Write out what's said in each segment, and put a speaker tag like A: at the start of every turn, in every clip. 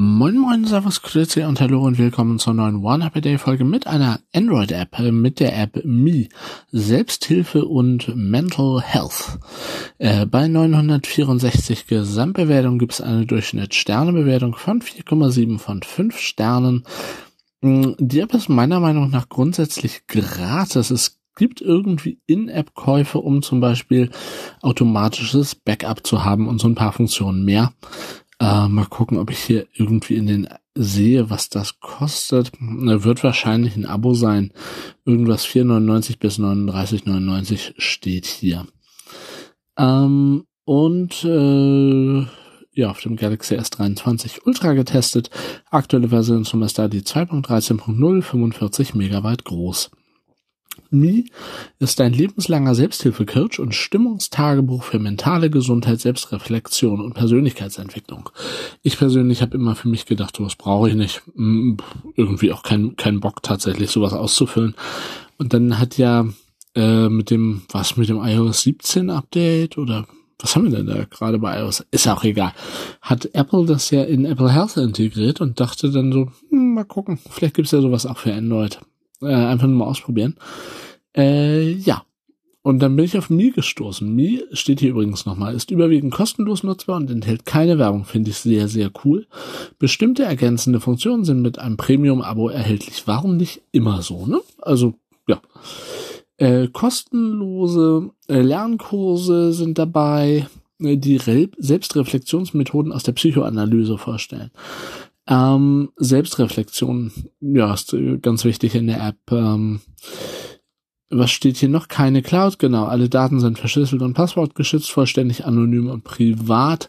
A: Moin Moin, Servus, Grüezi und Hallo und willkommen zur neuen One Happy Day Folge mit einer Android-App, äh, mit der App Me, Selbsthilfe und Mental Health. Äh, bei 964 Gesamtbewertungen gibt es eine Durchschnitt-Sterne-Bewertung von 4,7 von 5 Sternen. Mm, die App ist meiner Meinung nach grundsätzlich gratis. Es gibt irgendwie In-App-Käufe, um zum Beispiel automatisches Backup zu haben und so ein paar Funktionen mehr. Äh, mal gucken, ob ich hier irgendwie in den sehe, was das kostet. Wird wahrscheinlich ein Abo sein. Irgendwas 4,99 bis 39,99 steht hier. Ähm, und äh, ja, auf dem Galaxy S23 Ultra getestet. Aktuelle Version zum da die 2.13.0, 45 Megabyte groß. Me ist ein lebenslanger Selbsthilfe-Coach und Stimmungstagebuch für mentale Gesundheit, Selbstreflexion und Persönlichkeitsentwicklung. Ich persönlich habe immer für mich gedacht, sowas brauche ich nicht. Hm, irgendwie auch keinen kein Bock tatsächlich, sowas auszufüllen. Und dann hat ja äh, mit dem, was mit dem iOS 17 Update oder was haben wir denn da gerade bei iOS? Ist auch egal. Hat Apple das ja in Apple Health integriert und dachte dann so, hm, mal gucken, vielleicht gibt's ja sowas auch für Android. Äh, einfach nur mal ausprobieren. Äh, ja. Und dann bin ich auf Mi gestoßen. Mi steht hier übrigens nochmal, ist überwiegend kostenlos nutzbar und enthält keine Werbung, finde ich sehr, sehr cool. Bestimmte ergänzende Funktionen sind mit einem Premium-Abo erhältlich. Warum nicht immer so, ne? Also, ja. Äh, kostenlose äh, Lernkurse sind dabei, äh, die Re Selbstreflexionsmethoden aus der Psychoanalyse vorstellen. Ähm, Selbstreflexion, ja, ist äh, ganz wichtig in der App. Ähm, was steht hier noch? Keine Cloud, genau. Alle Daten sind verschlüsselt und passwortgeschützt, vollständig anonym und privat.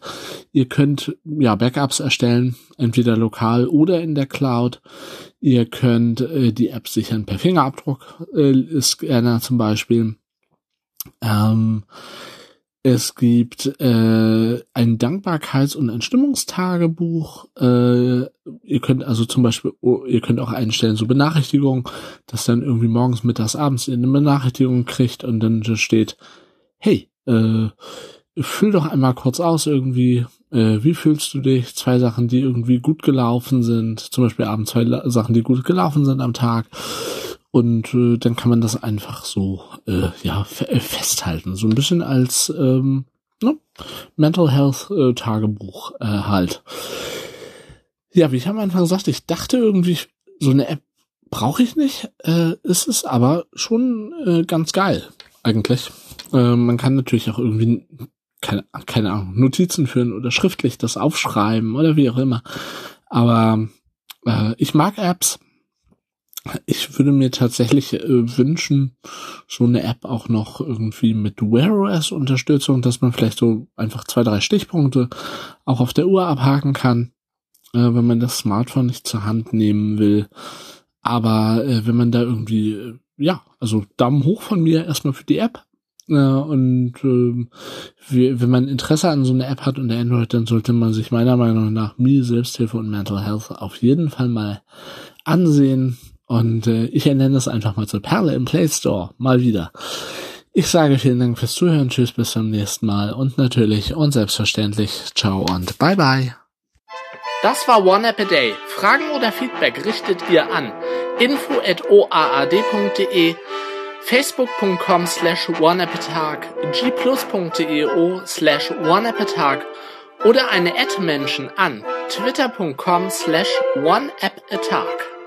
A: Ihr könnt ja Backups erstellen, entweder lokal oder in der Cloud. Ihr könnt äh, die App sichern per Fingerabdruck, äh, Scanner zum Beispiel. Ähm, es gibt äh, ein Dankbarkeits- und ein Stimmungstagebuch. Äh, ihr könnt also zum Beispiel, oh, ihr könnt auch einstellen, so Benachrichtigungen, dass dann irgendwie morgens, mittags, abends ihr eine Benachrichtigung kriegt und dann steht, hey, äh, füll doch einmal kurz aus irgendwie, äh, wie fühlst du dich? Zwei Sachen, die irgendwie gut gelaufen sind, zum Beispiel abends zwei Sachen, die gut gelaufen sind am Tag. Und äh, dann kann man das einfach so äh, ja äh, festhalten, so ein bisschen als ähm, ne? Mental Health äh, Tagebuch äh, halt. Ja, wie ich am Anfang gesagt, ich dachte irgendwie, so eine App brauche ich nicht, äh, ist es aber schon äh, ganz geil eigentlich. Äh, man kann natürlich auch irgendwie keine, keine Ahnung Notizen führen oder schriftlich das aufschreiben oder wie auch immer. Aber äh, ich mag Apps ich würde mir tatsächlich äh, wünschen, so eine App auch noch irgendwie mit Wear OS Unterstützung, dass man vielleicht so einfach zwei, drei Stichpunkte auch auf der Uhr abhaken kann, äh, wenn man das Smartphone nicht zur Hand nehmen will. Aber äh, wenn man da irgendwie, äh, ja, also Daumen hoch von mir erstmal für die App. Äh, und äh, wie, wenn man Interesse an so einer App hat und der Android, dann sollte man sich meiner Meinung nach mir Selbsthilfe und Mental Health auf jeden Fall mal ansehen und äh, ich ernenne es einfach mal zur Perle im Play Store. Mal wieder. Ich sage vielen Dank fürs Zuhören. Tschüss, bis zum nächsten Mal. Und natürlich und selbstverständlich. Ciao und bye bye.
B: Das war One App a Day. Fragen oder Feedback richtet ihr an info.oaad.de facebook.com slash oneappatag gplus.eo slash oneappatag oder eine Ad-Menschen an twitter.com slash oneappatag.